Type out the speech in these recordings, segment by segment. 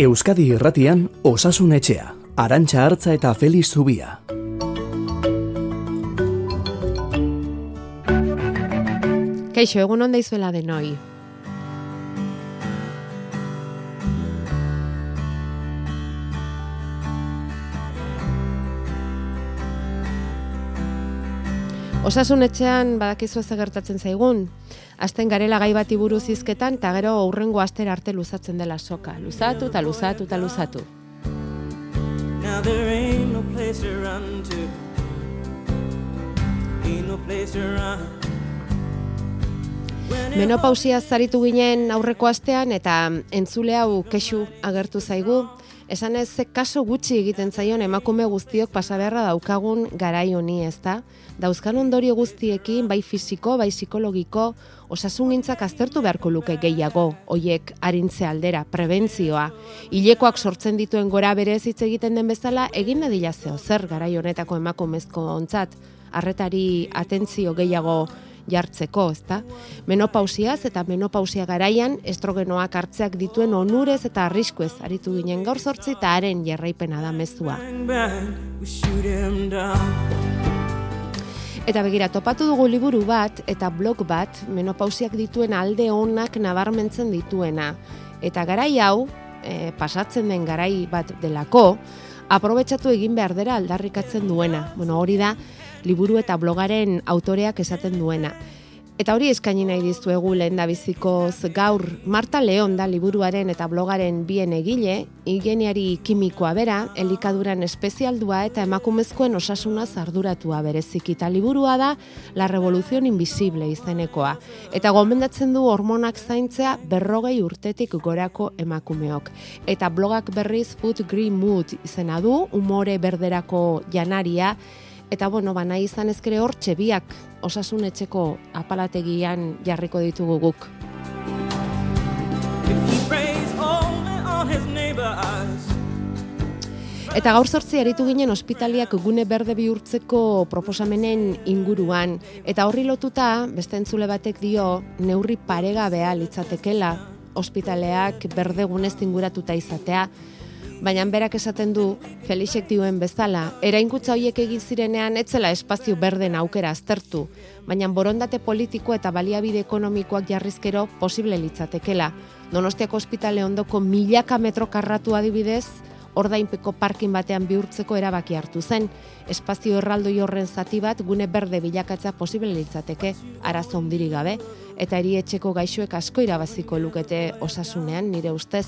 Euskadi Irratian Osasun Etxea, Arantxa Hartza eta Feliz Zubia. Kaixo, egun onda izuela denoi. Osasun etxean badakizu ez gertatzen zaigun. Azten garela gai bati buruz izketan, eta gero aurrengo astera arte luzatzen dela soka. Luzatu eta luzatu eta luzatu. Now there ain't no place to run to Ain't no place to run Menopausia zaritu ginen aurreko astean eta entzule hau kexu agertu zaigu, Esan ez kaso gutxi egiten zaion emakume guztiok pasaberra daukagun garai honi, ezta? Dauzkan ondorio guztiekin, bai fisiko, bai psikologiko, osasungintzak aztertu beharko luke gehiago, hoiek arintze aldera, prebentzioa. Ilekoak sortzen dituen gora berez hitz egiten den bezala, egin nadila zeo zer garai honetako emakumezko ontzat, arretari atentzio gehiago jartzeko, ezta? Menopausiaz eta menopausia garaian estrogenoak hartzeak dituen onurez eta arriskuez aritu ginen gaur sortzi eta haren jarraipena da mezua. Eta begira, topatu dugu liburu bat eta blog bat menopausiak dituen alde onak nabarmentzen dituena. Eta garai hau, e, pasatzen den garai bat delako, aprobetsatu egin behar dela aldarrikatzen duena. Bueno, hori da, liburu eta blogaren autoreak esaten duena. Eta hori eskaini nahi dizuegu lehen da bizikoz gaur Marta Leon da liburuaren eta blogaren bien egile, ingeniari kimikoa bera, elikaduran espezialdua eta emakumezkoen osasuna zarduratua bereziki. Eta liburua da La Revolución Invisible izenekoa. Eta gomendatzen du hormonak zaintzea berrogei urtetik gorako emakumeok. Eta blogak berriz Food Green Mood izena du, umore berderako janaria, Eta bueno, ba nahi izan ezkere hor biak osasun etxeko apalategian jarriko ditugu guk. Eta gaur sortzi aritu ginen ospitaliak gune berde bihurtzeko proposamenen inguruan. Eta horri lotuta, beste entzule batek dio, neurri paregabea litzatekela ospitaleak berde gunez inguratuta izatea baina berak esaten du Felixek dioen bezala, erainkutza hoiek egin zirenean etzela espazio berden aukera aztertu, baina borondate politiko eta baliabide ekonomikoak jarrizkero posible litzatekela. Donostiako ospitale ondoko milaka metro karratu adibidez, ordainpeko parkin batean bihurtzeko erabaki hartu zen. Espazio erraldoi horren zati bat gune berde bilakatza posible litzateke, arazo ondiri gabe, eta erietxeko gaixoek asko irabaziko lukete osasunean, nire ustez.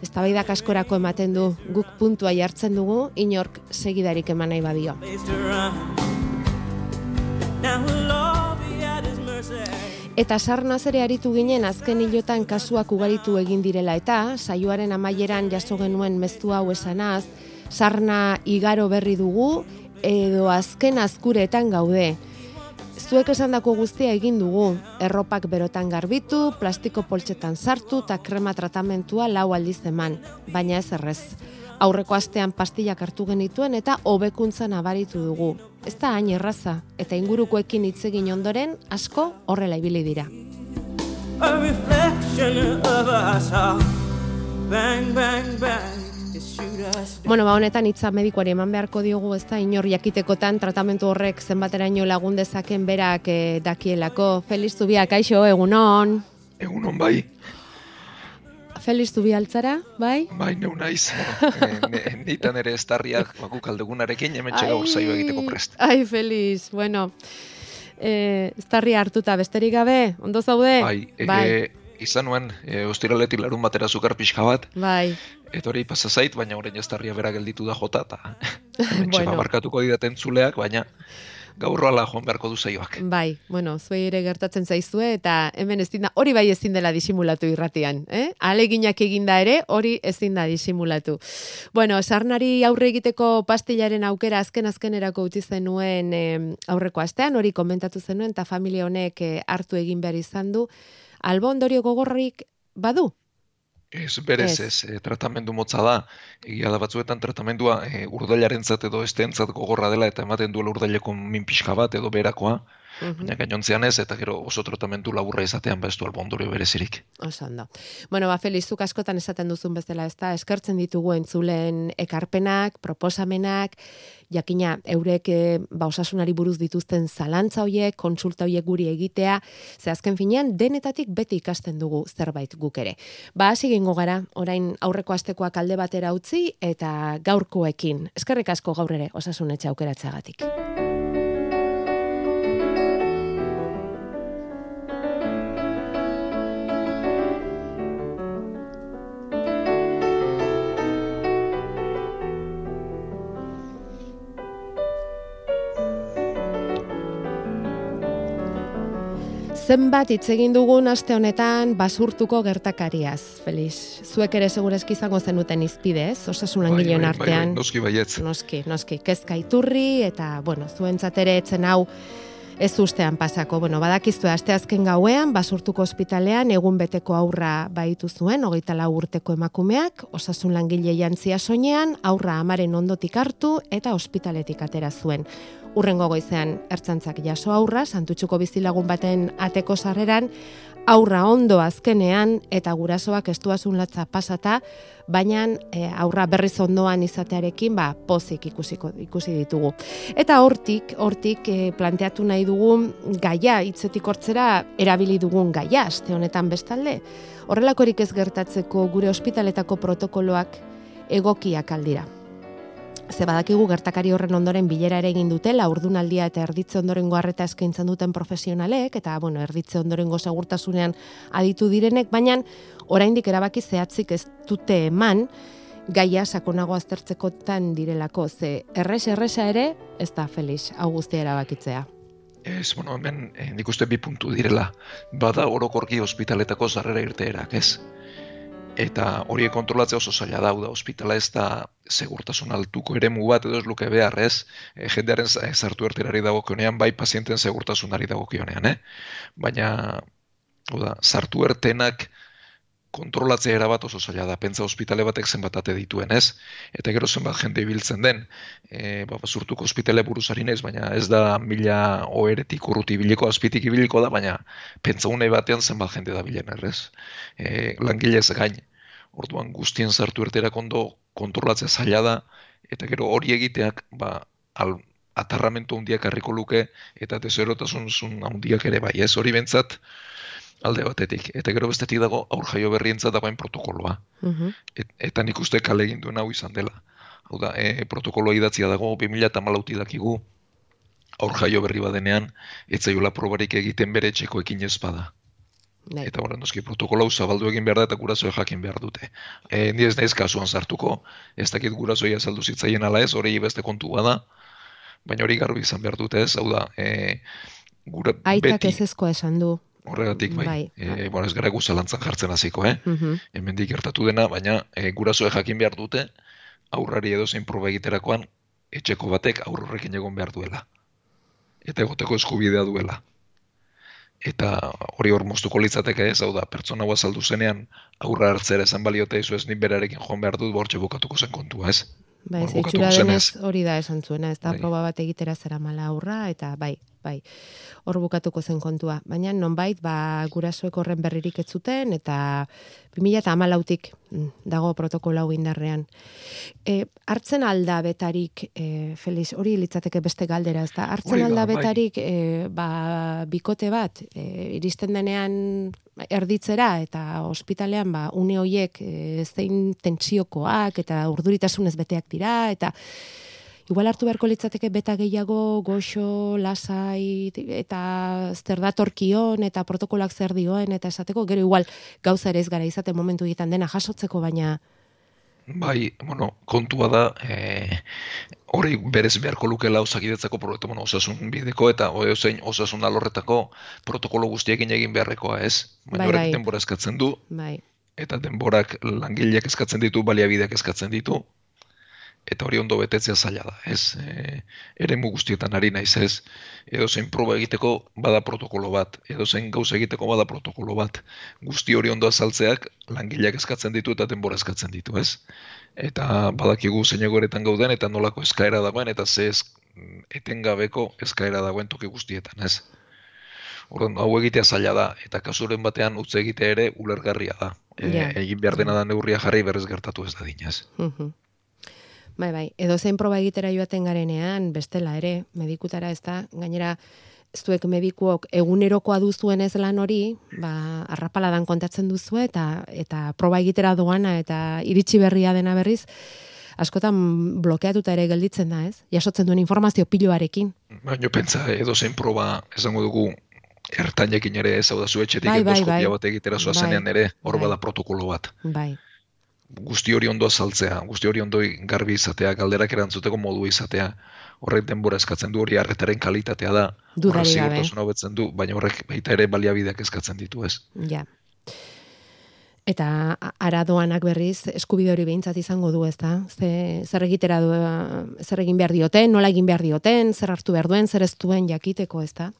Eztabaidak askorako ematen du guk puntua jartzen dugu inork segidarik eman nahi badio. Eta sarnaz ere aritu ginen azken hilotan kasuak ugaritu egin direla eta saioaren amaieran jaso genuen meztu hau esanaz, sarna igaro berri dugu edo azken azkuretan gaude. Zuek esandako guztia egin dugu, erropak berotan garbitu, plastiko poltsetan sartu eta krema tratamentua lau aldiz eman, baina ez errez. Aurreko astean pastillak hartu genituen eta hobekuntza nabaritu dugu. Ez da hain erraza, eta ingurukoekin hitz egin ondoren asko horrela ibili dira. bang, bang, bang. Bueno, ba, honetan hitza medikoari eman beharko diogu, ez da, inor jakitekotan tratamentu horrek zenbateraino lagun dezaken berak eh, dakielako. Feliz Zubia, kaixo, egunon? Egunon, bai. Feliz Zubia altzara, bai? Bai, neu naiz. Eh, nitan ere ez darriak baku kaldegunarekin, hemen txega urzaio egiteko prest. Ai, Feliz, bueno. Eh, ez hartuta, besterik gabe, ondo zaude? Bai, bai. E, izan nuen, e, ostiraletik larun batera zukar pixka bat. Bai. Etori pasa zait, baina orain jaztarria bera gelditu da jota, eta bueno. barkatuko didaten zuleak, baina gaur ala joan beharko du zaioak. Bai, bueno, zuei ere gertatzen zaizue, eta hemen ez da, hori bai ezin dela disimulatu irratian, eh? Aleginak eginda ere, hori ezin da disimulatu. Bueno, sarnari aurre egiteko pastilaren aukera azken erako utzi zenuen eh, aurreko astean, hori komentatu zenuen, eta familia honek eh, hartu egin behar izan du, albo ondorio gogorrik badu? Ez, berez, ez, e, tratamendu motza da. Egia da batzuetan tratamendua e, urdailaren edo estentzat gogorra dela eta ematen duela urdaileko min pixka bat edo berakoa. Mhm. Baina gainontzean ez, eta gero oso tratamentu laburra izatean bestu albondorio berezirik. Oso ondo. Bueno, ba, Feliz, zuk askotan esaten duzun bezala, ez da, eskertzen ditugu entzulen ekarpenak, proposamenak, jakina, eurek e, ba, osasunari buruz dituzten zalantza hoiek, konsulta hoiek guri egitea, ze azken finean, denetatik beti ikasten dugu zerbait guk ere. Ba, hasi gingo gara, orain aurreko astekoak alde batera utzi, eta gaurkoekin. Eskerrik asko gaur ere, osasun etxe aukeratzeagatik. Zenbat hitz egin dugun aste honetan basurtuko gertakariaz, Feliz. Zuek ere segurazki izango zenuten izpidez, osasun bai, langileen bai, bai, artean. noski baietz. Noski, noski, kezka iturri eta, bueno, zuentzat ere etzen hau ez ustean pasako. Bueno, badakiztu aste azken gauean, basurtuko ospitalean egun beteko aurra baitu zuen, hogeita lau urteko emakumeak, osasun langile jantzia soinean, aurra amaren ondotik hartu eta ospitaletik atera zuen. Urrengo goizean ertzantzak jaso aurra, santutxuko bizilagun baten ateko sarreran, aurra ondo azkenean eta gurasoak estuazun latza pasata, baina e, aurra berriz ondoan izatearekin ba, pozik ikusiko, ikusi ditugu. Eta hortik, hortik e, planteatu nahi dugu gaia, hitzetik hortzera erabili dugun gaia, aste honetan bestalde. Horrelakorik ez gertatzeko gure ospitaletako protokoloak egokiak aldira ze badakigu gertakari horren ondoren bilera ere egin dutela, urdunaldia eta erditze ondorengo harreta eskaintzen duten profesionalek, eta, bueno, erditze ondorengo segurtasunean aditu direnek, baina oraindik erabaki zehatzik ez dute eman, gaia sakonago aztertzekotan direlako, ze erres erresa ere, ez da Felix, augustia erabakitzea. Ez, bueno, hemen eh, nik uste bi puntu direla. Bada orokorki ospitaletako zarrera irteerak, ez? Eta horiek kontrolatzea oso zaila da, da ospitala ez da segurtasun altuko eremu bat edo ez luke behar ez, e, jendearen zartu erterari dagokionean, bai pazienten segurtasunari dagokionean, eh? baina da, zartu ertenak kontrolatzea erabat oso zaila da, pentsa ospitale batek zenbat ate dituen, ez? Eta gero zenbat jende ibiltzen den, e, ba, zurtuko ospitale buruzari ez, baina ez da mila oeretik urruti biliko, azpitik ibiliko da, baina pentsa batean zenbat jende da bilen, errez? E, langilez gain, orduan guztien zartu erterak ondo kontrolatzea zaila da, eta gero hori egiteak, ba, al, atarramentu handiak harriko luke, eta dezerotasun handiak ere bai, ez hori bentsat, alde batetik. Eta gero bestetik dago aur jaio berrientza dagoen protokoloa. Uh eta nik uste kale egin duen hau izan dela. Hau da, e, protokoloa idatzia dago, 2000 eta dakigu, aur jaio berri badenean, etzaiola probarik egiten bere txeko ekin ez bada. Bai. Eta horren noski protokola zabaldu egin behar da eta gurasoa jakin behar dute. E, ni ez naiz kasuan sartuko, ez dakit gurasoia saldu zitzaien ala ez, hori beste kontu da, baina hori garbi izan behar dute ez, hau da, e, gura, Aitak ez ezkoa esan du. Horregatik, bai. bai. E, bueno, ez gara guzalantzan jartzen hasiko, eh? Mm Hemen gertatu dena, baina e, gurasoe jakin behar dute, aurrari edo zein proba egiterakoan, etxeko batek aurrorekin egon behar duela. Eta egoteko eskubidea duela. Eta hori hor moztuko litzateke ez, hau da, pertsona guazaldu zenean, aurra hartzera esan baliote izu ez nin berarekin joan behar dut, bortxe bukatuko zen kontua, ez? Bai, zeitzura denez hori da esan zuena, ez da bai. proba bat egitera zera mala aurra, eta bai, bai, hor bukatuko zen kontua. Baina nonbait, ba, gurasoek horren berririk ez zuten, eta 2000 eta amalautik mm, dago protokolo hau indarrean. E, hartzen alda betarik, e, Feliz, hori litzateke beste galdera, ez da? Hartzen alda bai. betarik, e, ba, bikote bat, e, iristen denean erditzera, eta ospitalean, ba, une hoiek, e, zein tentsiokoak, eta urduritasunez beteak dira, eta igual hartu beharko litzateke beta gehiago goxo, lasai, eta zer datorkion, eta protokolak zer dioen, eta esateko, gero igual gauza ere ez gara izaten momentu egiten dena jasotzeko, baina... Bai, bueno, kontua da, e, hori berez beharko luke lauzakidetzako proiektu, bueno, osasun bideko, eta zein osasun alorretako protokolo guztiekin egin beharrekoa, ez? Baina bai, bai. denbora eskatzen du, bai. eta denborak langileak eskatzen ditu, baliabideak eskatzen ditu, eta hori ondo betetzea zaila da, ez? E, ere guztietan ari naiz, ez? Edo zein proba egiteko bada protokolo bat, edo zein gauza egiteko bada protokolo bat. Guzti hori ondo azaltzeak langileak eskatzen ditu eta denbora eskatzen ditu, ez? Eta badakigu zein egoeretan gauden eta nolako eskaera dagoen eta ze ez etengabeko eskaera dagoen toki guztietan, ez? Orduan, hau egitea zaila da, eta kasuren batean utze egitea ere ulergarria da. E, Ja. Egin behar dena da neurria jarri berrez gertatu ez da dinez. Mhm. Bai, bai, edo zein proba egitera joaten garenean, bestela ere, medikutara ez da, gainera, zuek medikuok egunerokoa duzuen ez lan hori, ba, arrapaladan kontatzen duzu eta eta proba egitera doana eta iritsi berria dena berriz, askotan blokeatuta ere gelditzen da, ez? Jasotzen duen informazio piloarekin. Baina pentsa, edo zein proba esango dugu ertainekin ere ez hau da zu etxetik Bai, bai, bai. bat egitera Bai, zoazenean ere, hor bai. bada protokolo bat. Bai, Guzti hori ondo azaltzea, guzti hori ondo garbi izatea, galderak erantzuteko modu izatea, horrek denbora eskatzen du hori harretaren kalitatea da, Dudarik horrek hobetzen du, baina horrek baita ere baliabideak eskatzen ditu ez. ja. Eta aradoanak berriz eskubide hori behintzat izango du, ezta? Ze zer egitera du, zer egin behar dioten, nola egin behar dioten, zer hartu behar duen, zer ez duen jakiteko, ezta?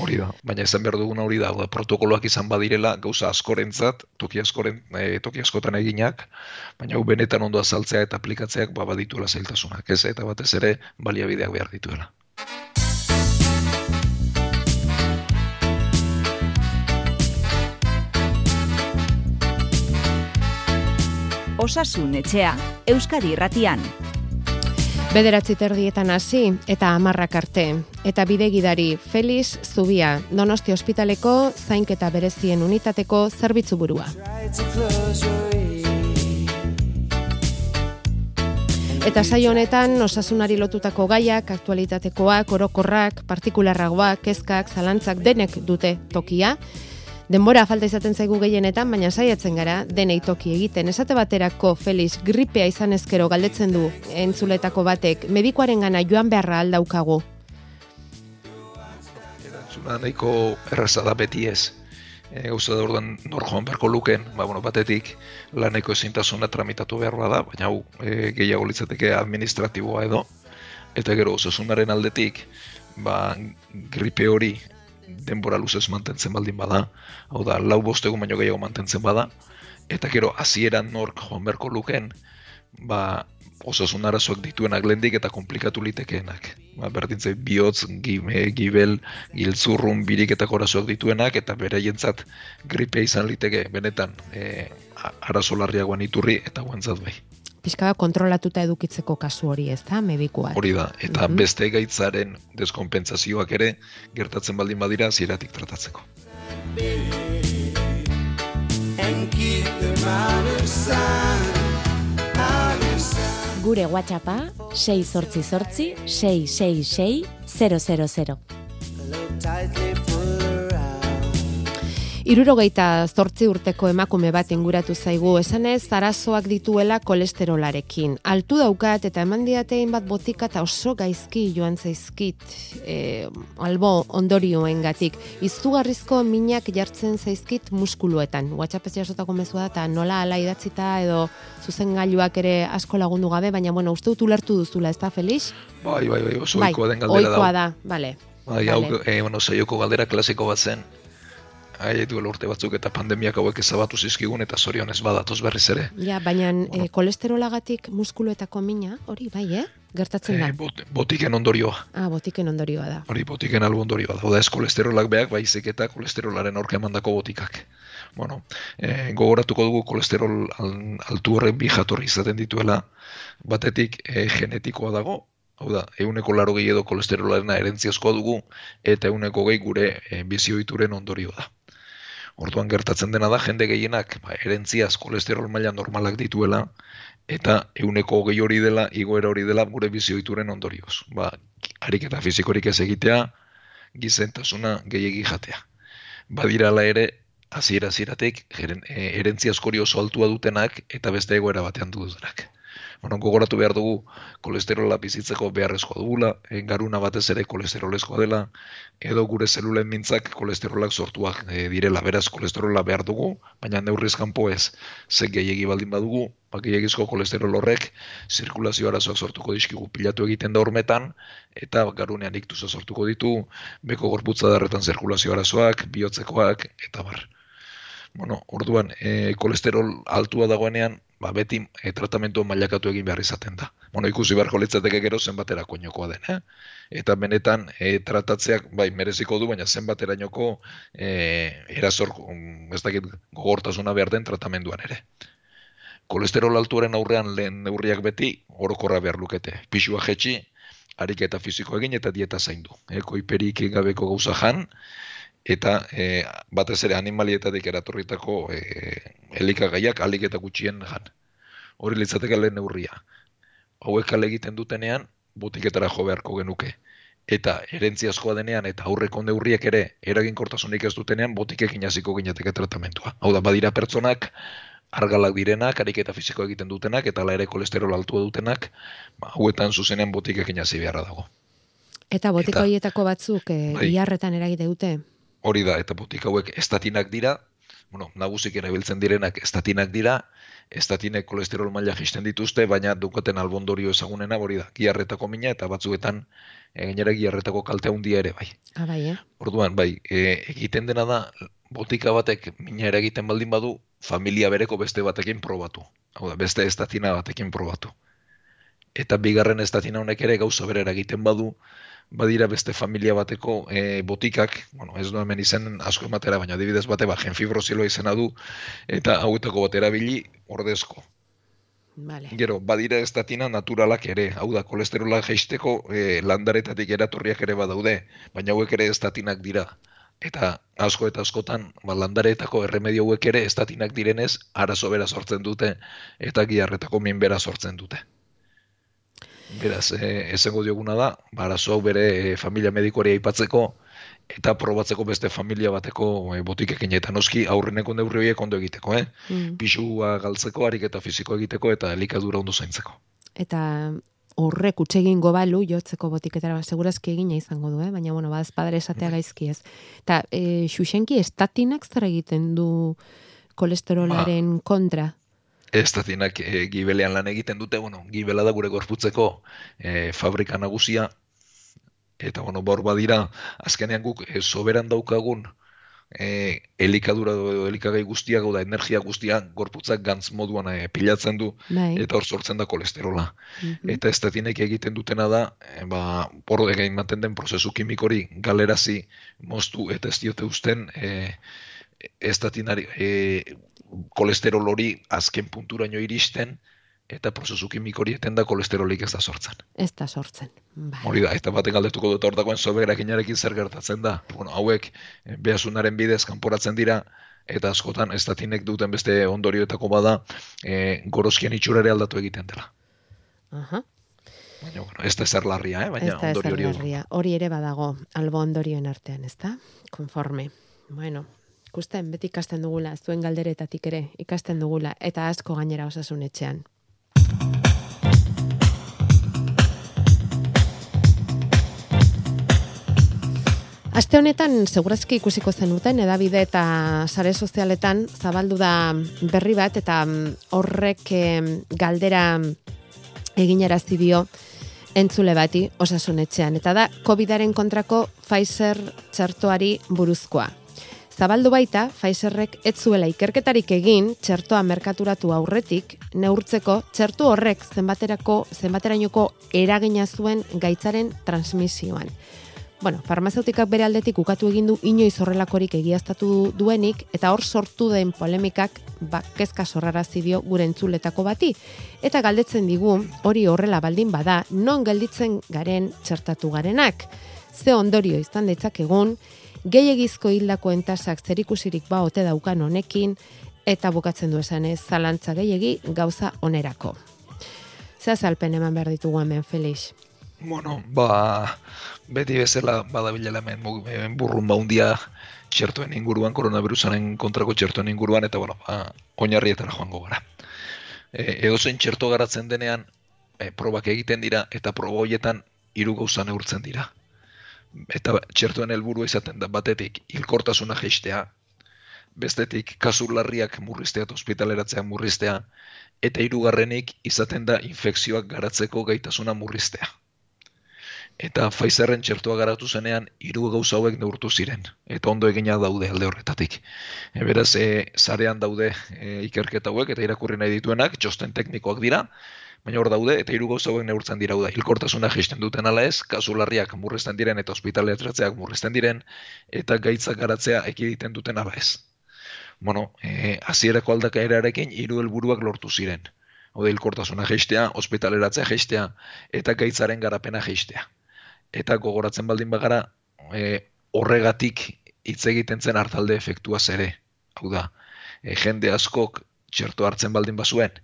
Hori da, baina esan behar duguna hori da, protokoloak izan badirela gauza askorentzat, toki askoren, e, toki askotan eginak, baina hau benetan ondo azaltzea eta aplikatzeak ba badituela zailtasunak, ez eta batez ere baliabideak behar dituela. Osasun etxea, Euskadi irratian. Bederatzi terdietan hasi eta amarrak arte. Eta bidegidari Felix Zubia, Donosti Ospitaleko zainketa berezien unitateko zerbitzu burua. Eta saio honetan osasunari lotutako gaiak, aktualitatekoak, orokorrak, partikularragoak, kezkak, zalantzak denek dute tokia. Denbora falta izaten zaigu gehienetan, baina saiatzen gara denei toki egiten. Esate baterako Felix gripea izan ezkero galdetzen du entzuletako batek, medikoaren gana joan beharra aldaukagu. Erantzuna nahiko erraza da beti ez. E, gauza da orduan nor joan beharko luken, ba, bueno, batetik laneko ezintasuna tramitatu behar da, baina hau e, gehiago litzateke administratiboa edo, eta gero osasunaren aldetik, ba, gripe hori denbora luzez mantentzen baldin bada, hau da, lau bostegun baino gehiago mantentzen bada, eta gero hasieran nork joan beharko luken, ba, osasun arazoak dituenak lendik eta komplikatu litekeenak. Ba, berdin zait, bihotz, gime, gibel, giltzurrun, biriketako arazoak dituenak, eta beraientzat gripea izan liteke, benetan, e, arazo larriagoan iturri, eta guantzat bai. Pixka bat kontrolatuta edukitzeko kasu hori, ez da, medikoa. Hori da, eta Mhm. beste gaitzaren deskonpentsazioak ere gertatzen baldin badira zieratik tratatzeko. Gure WhatsAppa 6 sortzi sortzi 666 000. Irurogeita zortzi urteko emakume bat inguratu zaigu, esanez arazoak dituela kolesterolarekin. Altu daukat eta eman diatein bat botika eta oso gaizki joan zaizkit e, albo ondorioengatik. Izugarrizko minak jartzen zaizkit muskuluetan. WhatsApp ez jasotako mezua da, eta nola ala idatzita edo zuzen gailuak ere asko lagundu gabe, baina bueno, uste dut ulertu duzula, ez da, Felix? Bai, bai, bai, oso bai, ohikoa den galdera da. da, bale. Bai, hau, Vale. e, bueno, saioko galdera klasiko bat zen. Ai, duela urte batzuk eta pandemiak hauek ezabatu zizkigun eta zorionez badatoz berriz ere. Ja, baina e, kolesterolagatik muskuluetako mina, hori bai, eh? Gertatzen da. E, bot, botiken ondorioa. Ah, botiken ondorioa da. Hori botiken albo ondorioa da. Oda ez kolesterolak beak, baizik eta kolesterolaren aurka emandako botikak. Bueno, e, gogoratuko dugu kolesterol al- altu horren bi jatorri izaten dituela, batetik e, genetikoa dago, hau da, euneko laro edo kolesterolaren erentziazkoa dugu, eta euneko gehi gure e, bizioituren ondorioa da. Orduan gertatzen dena da, jende gehienak ba, erentziaz kolesterol maila normalak dituela, eta euneko hogei hori dela, igoera hori dela gure bizioituren ondorioz. Ba, ariketa fizikorik ez egitea, gizentasuna gehiegi jatea. Badirala ere, hasiera hasieratik jeren- e, erentzia askori oso altua dutenak eta beste egoera batean dutenak. Bueno, gogoratu behar dugu kolesterola bizitzeko beharrezkoa dugula, e, garuna batez ere kolesterolezkoa dela, edo gure zelulen mintzak kolesterolak sortuak e, direla, beraz kolesterola behar dugu, baina neurriz kanpo ez, ze gehiegi baldin badugu, ba, gehiagizko kolesterol horrek zirkulazio arazoak sortuko dizkigu. Pilatu egiten da hormetan, eta garunean iktuza sortuko ditu, beko gorputza darretan zirkulazio arazoak, bihotzekoak, eta bar. Bueno, orduan, e, kolesterol altua dagoenean, ba, beti e, tratamentu mailakatu egin behar izaten da. Bueno, ikusi beharko litzateke gero zenbatera koinokoa den, eh? Eta benetan e, tratatzeak bai mereziko du, baina zenbaterainoko e, erazor, mm, ez dakit gogortasuna behar den tratamenduan ere. Kolesterol altuaren aurrean lehen neurriak beti orokorra behar lukete. Pisua jetxi, ariketa fiziko egin eta dieta zaindu. E, koiperik gabeko gauza jan, eta e, batez ere animalietatik eratorritako e, elikagaiak alik eta gutxien jan. Hori litzateke lehen neurria. Hauek kale egiten dutenean, botiketara jo beharko genuke. Eta erentzi askoa denean eta aurreko neurriek ere eraginkortasunik ez dutenean botikekin hasiko ginateke tratamentua. Hau da, badira pertsonak argalak direnak, ariketa fisiko egiten dutenak, eta ala ere kolesterol altua dutenak, ba, hauetan zuzenean botikekin hasi beharra dago. Eta horietako batzuk e, Bai. eragite dute. Hori da, eta botik hauek estatinak dira, bueno, nagusik erabiltzen direnak estatinak dira, estatinek kolesterol maila jisten dituzte, baina dukaten albondorio ezagunena hori da, giarretako mina eta batzuetan e, gainera giarretako kalte handia ere bai. Ah, bai, eh? Orduan, bai, e, egiten dena da, botika batek mina eragiten baldin badu, familia bereko beste batekin probatu. Hau da, beste estatina batekin probatu. Eta bigarren estatina honek ere gauza bere eragiten badu, badira beste familia bateko e, botikak, bueno, ez du hemen izen asko ematera, baina adibidez bate, ba, genfibrosiloa izena du, eta hauetako bat erabili ordezko. Vale. Gero, badira estatina naturalak ere, hau da, kolesterola jaisteko e, landaretatik eratorriak ere badaude, baina hauek ere estatinak dira. Eta asko eta askotan, ba, landaretako erremedio hauek ere estatinak direnez, arazo bera sortzen dute, eta giarretako min bera sortzen dute. Beraz, e, esango dioguna da, ba, arazo hau bere e, familia medikoari aipatzeko, eta probatzeko beste familia bateko e, botikekin, eta noski aurreneko neurri horiek ondo egiteko, eh? Mm. pisua galtzeko, ariketa fisiko egiteko eta elikadura ondo zaintzeko. Eta horrek utxe egingo balu jotzeko botiketara segurazki egina izango du, eh? baina bueno, badaz padre esatea gaizki ez. Eta e, xuxenki estatinak zer egiten du kolesterolaren kontra? Estatinak e, gibelean lan egiten dute, bueno, gibela da gure gorputzeko e, fabrika nagusia, eta bueno, bor badira, azkenean guk e, soberan daukagun e, elikadura edo elikagai guztiak, da energia guztia gorputzak gantz moduan e, pilatzen du, Bai. eta hor sortzen da kolesterola. Mhm. Eta estatinek egiten dutena da, e, ba, hor egin ematen den prozesu kimikori galerazi moztu eta ez diote usten e, estatinari e, kolesterol hori azken punturaino iristen eta prozesu kimikori eten da kolesterolik ez da sortzen. Ez da sortzen. Bai. Hori da, eta baten galdetuko dut hortakoen soberakinarekin zer gertatzen da. Bueno, hauek eh, behasunaren bidez kanporatzen dira, eta askotan estatinek duten beste ondorioetako bada e, gorozkien itxurare aldatu egiten dela. Aha. Baina, bueno, ez da ezer larria, eh? Ez baina ondorio hori. Hori ere badago, albo ondorioen artean, ez da? Konforme. Bueno, ikusten, beti ikasten dugula, zuen galderetatik ere, ikasten dugula, eta asko gainera osasun etxean. Aste honetan, segurazki ikusiko zenuten, edabide eta sare sozialetan zabaldu da berri bat, eta mm, horrek galdera eginarazi dio entzule bati osasunetxean. Eta da, COVID-aren kontrako Pfizer txertoari buruzkoa. Zabaldu baita, Pfizerrek ez zuela ikerketarik egin txertoa merkaturatu aurretik, neurtzeko txertu horrek zenbaterako, zenbaterainoko eragina zuen gaitzaren transmisioan. Bueno, farmazeutikak bere aldetik ukatu egin du inoiz horrelakorik egiaztatu duenik, eta hor sortu den polemikak ba, kezka sorrarazi dio gure entzuletako bati. Eta galdetzen digu, hori horrela baldin bada, non gelditzen garen txertatu garenak. Ze ondorio izan egun, gehiagizko hildakoen tasak zerikusirik ba ote daukan honekin, eta bukatzen du esan ez, zalantza gehiegi gauza onerako. Ze azalpen eman behar ditugu hemen, Felix? Bueno, ba, beti bezala badabilela hemen burrun baundia txertoen inguruan, koronavirusaren kontrako txertoen inguruan, eta bueno, ba, oinarrietara joango gara. E, edozein txerto garatzen denean, e, probak egiten dira, eta proba horietan hiru gauza neurtzen dira. Eta txertoen helburua izaten da batetik hilkortasuna jeistea, bestetik kasu larriak murriztea eta ospitaleratzea murriztea, eta hirugarrenik izaten da infekzioak garatzeko gaitasuna murriztea. Eta Pfizerren txertua garatu zenean, hiru gauza hauek neurtu ziren. Eta ondo egina daude alde horretatik. E, beraz, e, zarean daude e, ikerketa hauek, eta irakurri nahi dituenak, txosten teknikoak dira, baina hor daude, eta hiru gauza hauek neurtzen dira, da, hilkortasuna jaisten duten ala ez, kasu larriak murrizten diren eta ospitaletratzeak murrizten diren, eta gaitzak garatzea ekiditen duten ala ez. Bueno, e, azierako aldakaerarekin hiru helburuak lortu ziren. Hau da, hilkortasuna jaistea, ospitaleratzea jaistea, eta gaitzaren garapena jaistea. Eta gogoratzen baldin bagara, e, horregatik hitz egiten zen hartalde efektua ere. Hau da, e, jende askok txerto hartzen baldin bazuen,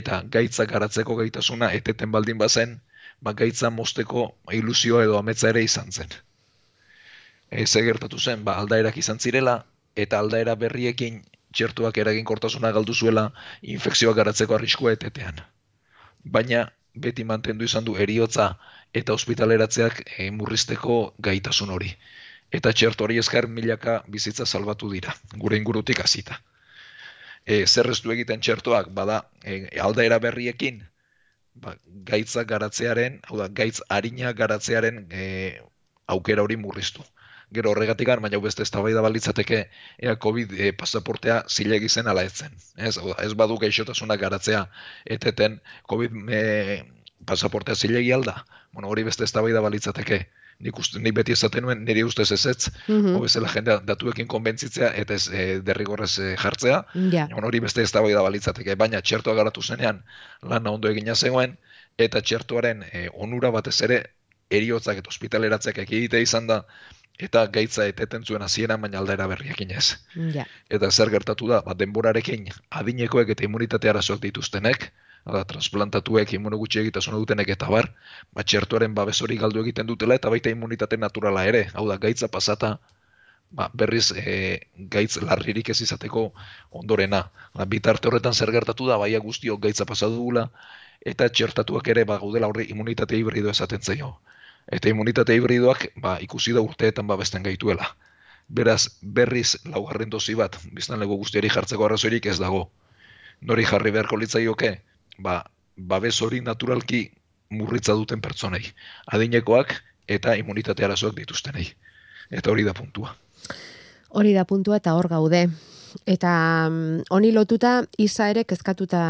eta gaitzak garatzeko gaitasuna eteten baldin bazen, ba gaitza mosteko ilusioa edo ametza ere izan zen. E, ze gertatu zen, ba aldaerak izan zirela, eta aldaera berriekin txertuak eraginkortasuna galdu zuela infekzioak garatzeko arriskua etetean. Baina beti mantendu izan du eriotza eta ospitaleratzeak e, murrizteko gaitasun hori. Eta txerto hori esker milaka bizitza salbatu dira, gure ingurutik hasita. E, zer ez du egiten txertoak, bada, e, aldaera berriekin, ba, gaitzak garatzearen, hau da, gaitz harina garatzearen e, aukera hori murriztu. Gero horregatik baina beste eztabaida balitzateke ea COVID e, pasaportea zilegi zen ala ez zen. Ez, hau da, ez badu gaixotasuna garatzea eteten COVID e, pasaportea zilegi alda. Bueno, hori beste eztabaida balitzateke. Nik, uste, nik beti esaten nuen nire ustez ez ez, mm bezala jendea datuekin konbentzitzea eta ez e, derrigorrez e, jartzea. Ja. Bueno, hori beste eztabaida balitzateke, baina txertoa garatu zenean lana ondo egina zegoen eta txertoaren e, onura batez ere eriotzak eta ospitaleratzeak ekidite izan da eta gaitza eteten zuen hasieran baina aldaera berriekin ez. Ja. Eta zer gertatu da, ba, denborarekin adinekoek eta immunitate arazoak dituztenek, da, transplantatuek, immuno gutxi egitasuna dutenek eta bar, ba, txertuaren babes hori galdu egiten dutela eta baita immunitate naturala ere, hau da, gaitza pasata, ba, berriz e, gaitz larririk ez izateko ondorena. Ba, bitarte horretan zer gertatu da, baia guztiok gaitza pasatu dugula, eta txertatuak ere ba, gaudela horri immunitate hibrido esaten zaio. Eta immunitate hibridoak ba, ikusi da urteetan babesten gaituela. Beraz, berriz laugarren dozi bat, biztanlego guztiari jartzeko arrazoirik ez dago. Nori jarri beharko litzaioke, ba, babes hori naturalki murritza duten pertsonei. Adinekoak eta immunitate arazoak dituztenei. Eta hori da puntua. Hori da puntua eta hor gaude. Eta mm, honi lotuta isa ere kezkatuta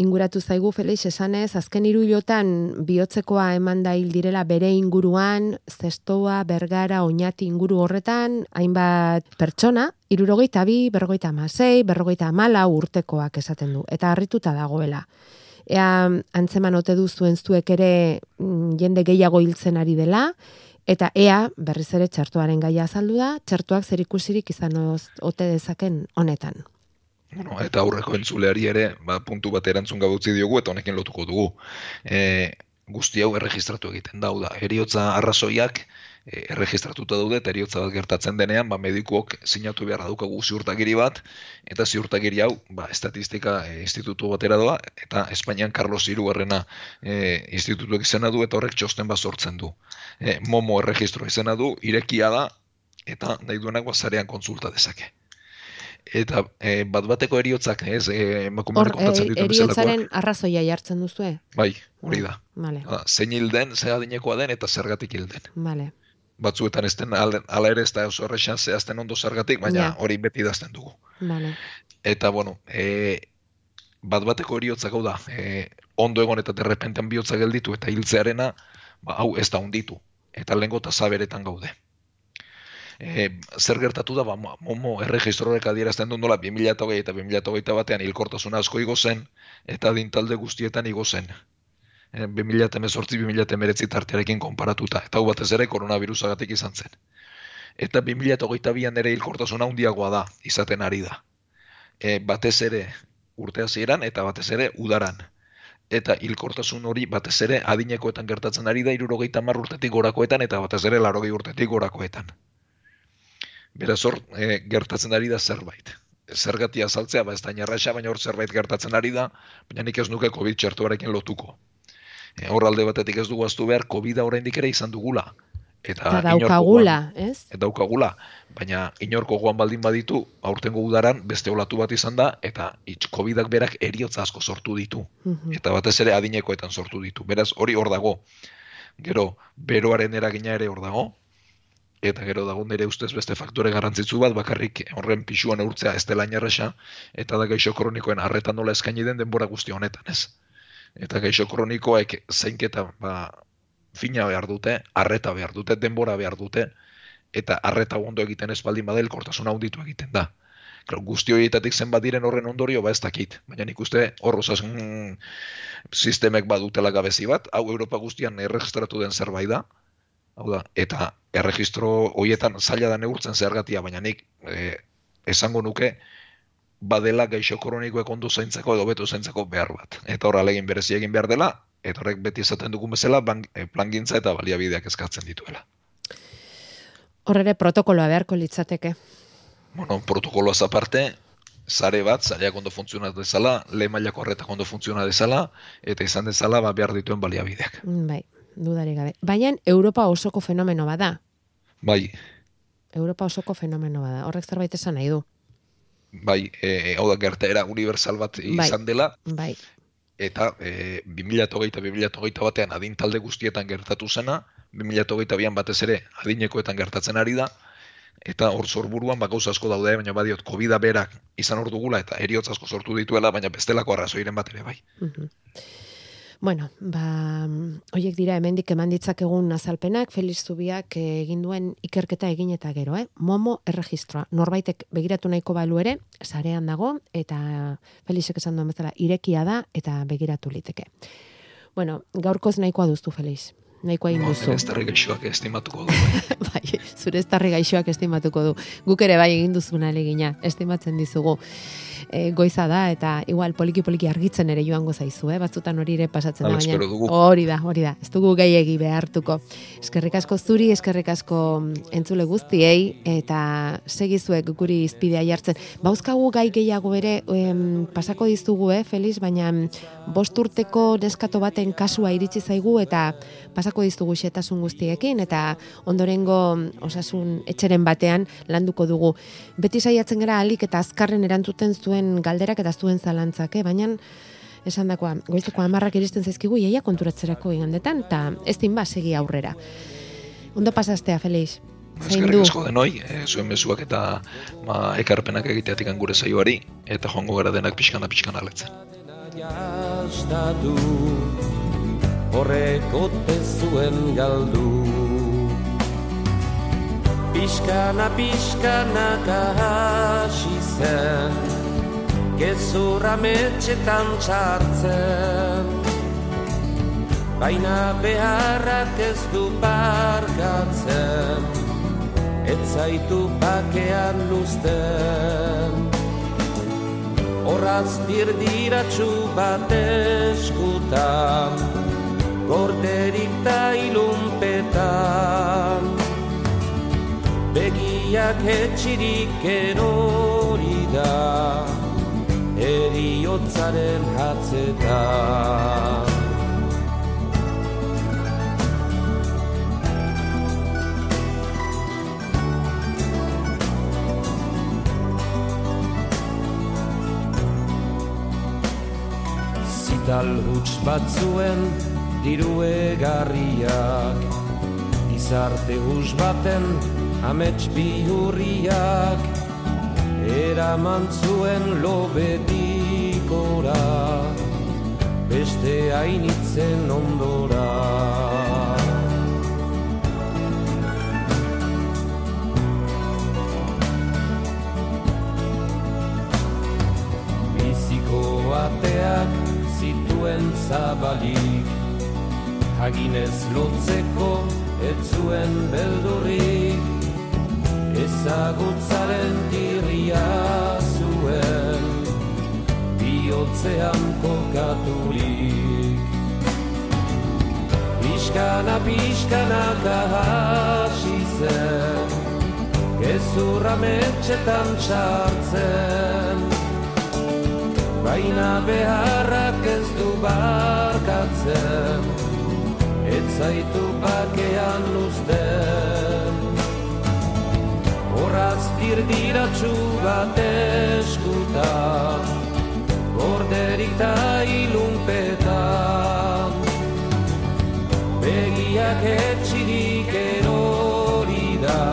inguratu zaigu Felix esanez, azken hiru hilotan bihotzekoa eman da hil direla bere inguruan, zestoa, bergara, oinati inguru horretan, hainbat pertsona, irurogeita bi, berrogeita amasei, berrogeita amala urtekoak esaten du. Eta harrituta dagoela. Ea antzeman ote duzuen zuek ere mm, jende gehiago hiltzen ari dela, Eta ea, berriz ere txertuaren gaia azaldu da, txertuak zer ikusirik izan ote dezaken honetan. Bueno, eta aurreko entzuleari ere, ba, puntu bat erantzun gabe utzi diogu eta honekin lotuko dugu. E, guzti hau erregistratu egiten da, da, eriotza arrazoiak e, erregistratuta daude, eta eriotza bat gertatzen denean, ba, medikuok sinatu beharra daukagu ziurtagiri bat, eta ziurtagiri hau, ba, estatistika e, institutu batera doa, eta Espainian Carlos Hirugarrena e, institutuak izena du, eta horrek txosten bat sortzen du. E, Momo erregistro izena du, irekia da, eta nahi duenak bazarean kontsulta dezake. Eta e, bat bateko eriotzak, ez, e, emakumeak kontatzen e, dituen bezalakoak. eriotzaren arrazoia jartzen duzue? Bai, hori da. Vale, zein hilden, ze adinekoa den eta zergatik hilden. vale. Batzuetan ez den, al- hala ere ez da oso errexan zehazten ondo zergatik, baina hori beti idazten dugu. Vale. Eta, bueno, e, bat bateko eriotzak hau da, e, ondo egon eta derrepentean bihotza gelditu eta hiltzearena, ba, hau ez da hunditu. Eta lehengo eta zaberetan gaude. E, zer gertatu da, ba, mo- momo erregistrorek adierazten du nola 2008 eta 2008 batean hilkortasuna asko igo zen, eta dintalde guztietan igo zen. E, 2018-2019 tartearekin konparatuta, eta hau batez ere koronavirusagatik izan zen. Eta 2008an ere hilkortasuna handiagoa da, izaten ari da. E, batez ere urte hasieran eta batez ere udaran. Eta hilkortasun hori batez ere adinekoetan gertatzen ari da irurogeita hamar urtetik gorakoetan eta batez ere larogei urtetik gorakoetan. Beraz hor e, gertatzen ari da zerbait. Zergatia azaltzea, ba ez da baina hor zerbait gertatzen ari da, baina nik ez nuke COVID txertuarekin lotuko. E, hor alde batetik ez dugu aztu behar, COVID-a oraindik ere izan dugula. Eta, Eta daukagula, ez? eta daukagula, baina inorko joan baldin baditu, aurtengo udaran beste olatu bat izan da, eta itx, COVID-ak berak eriotza asko sortu ditu. Mhm. Eta batez ere adinekoetan sortu ditu. Beraz, hori hor dago. Gero, beroaren eragina ere hor dago, eta gero dago nire ustez beste faktore garrantzitsu bat, bakarrik horren pisuan urtzea ez dela inerresa, eta da gaixo kronikoen arreta nola eskaini den denbora guzti honetan, ez? Eta gaixo kronikoek zeinketa ba, fina behar dute, arreta behar dute, denbora behar dute, eta arreta ondo egiten ez baldin badel, kortasuna handitu egiten da. Claro, guzti horietatik zenbat diren horren ondorio, ba ez dakit. Baina nik uste hor osasun sistemek badutela gabezi bat, hau Europa guztian erregistratu den zerbait da, hau da, eta erregistro horietan zaila da neurtzen zergatia, baina nik e, esango nuke badela gaixo kronikoek ondo zaintzako edo beto zaintzako behar bat. Eta hor alegin berezi egin behar dela, eta horrek beti esaten dugun bezala ban, e, plangintza eta baliabideak eskatzen dituela. Horrere protokoloa beharko litzateke. Bueno, protokoloaz aparte, sare bat, zareak ondo funtzionat dezala, lehen mailako horretak ondo funtzionat dezala, eta izan dezala ba, behar dituen baliabideak. Mm, Bai, dudarik gabe. Baina Europa osoko fenomeno bada. Bai, Europa osoko fenomeno bada. Horrek zerbait esan nahi du. Bai, e, hau da gertaera universal bat izan dela, Bai. eta e, 2008-2008 batean adin talde guztietan gertatu zena, 2008an batez ere adinekoetan gertatzen ari da, eta hor zorburuan ba, gauza asko daude, baina badiot, covid berak izan hor dugula, eta eriotz asko sortu dituela, baina bestelako arrazoiren bat ere bai. Mhm. Bueno, ba, hoiek dira hemendik eman ditzakegun azalpenak, Felix Zubiak eh, egin duen ikerketa egin eta gero, eh? Momo erregistroa. Norbaitek begiratu nahiko balu ere, sarean dago, eta Felixek esan duen bezala, irekia da, eta begiratu liteke. Bueno, gaurkoz nahikoa duztu, Felix. Nahikoa egin duzu. Gaixoak estimatuko du. bai, zure estarri gaixoak estimatuko du. Guk ere bai egin duzuna alegina, estimatzen dizugu. E, goiza da eta igual poliki poliki argitzen ere joango zaizu, eh? Batzutan hori ere pasatzen Hala da dugu. Hori da, hori da. Ez dugu gehiegi behartuko. Eskerrik asko zuri, eskerrik asko entzule guztiei eta segizuek guri izpidea jartzen. Bauzkagu gai gehiago ere em, pasako dizugu, eh, Feliz, baina em, bost urteko neskato baten kasua iritsi zaigu eta pasako dizugu xetasun guztiekin eta ondorengo osasun etxeren batean landuko dugu. Beti saiatzen gara alik eta azkarren erantzuten zuen galderak eta zuen zalantzak, eh? baina esan dakoa, goizeko amarrak iristen zaizkigu iaia konturatzerako igandetan, eta ez din ba, segi aurrera. Ondo pasastea, Felix. Zein Eskerrik du? asko denoi, e, zuen mezuak eta ma, ekarpenak egiteatik gure saioari, eta joango gara denak pixkana pixkana aletzen. horrek ote zuen galdu Piskana pixkanaka hasi zen Gezurra metxetan txartzen Baina beharrak ez du barkatzen Ez zaitu bakean luzten. Horraz dirdiratxu bat eskutan Gorderik ta ilunpetan. Begiak etxirik erori da Eriotzaren hatzetan. Zital huts batzuen diru egarriak Izarte hus baten amets bihurriak Eraman zuen lobedikora Beste hainitzen ondora. Ateak zituen zabalik Haginez lotzeko ez zuen beldurrik. Ezagutzaren dirria zuen Biotzean kokaturik. Pixkana pixkanaka hasi zen Gezurra metxetan txartzen Baina beharrak ez du barkatzen Ez zaitu bakean luzten Horraz dirdiratxu bat eskutan Gorderik ta ilunpetan Begia Begiak etxirik erori da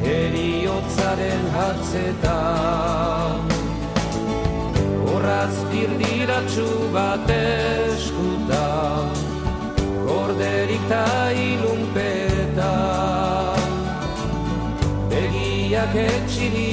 Heriotzaren hatzetan Horraz dirdiratxu bat eskutan Gorderik ta Begiak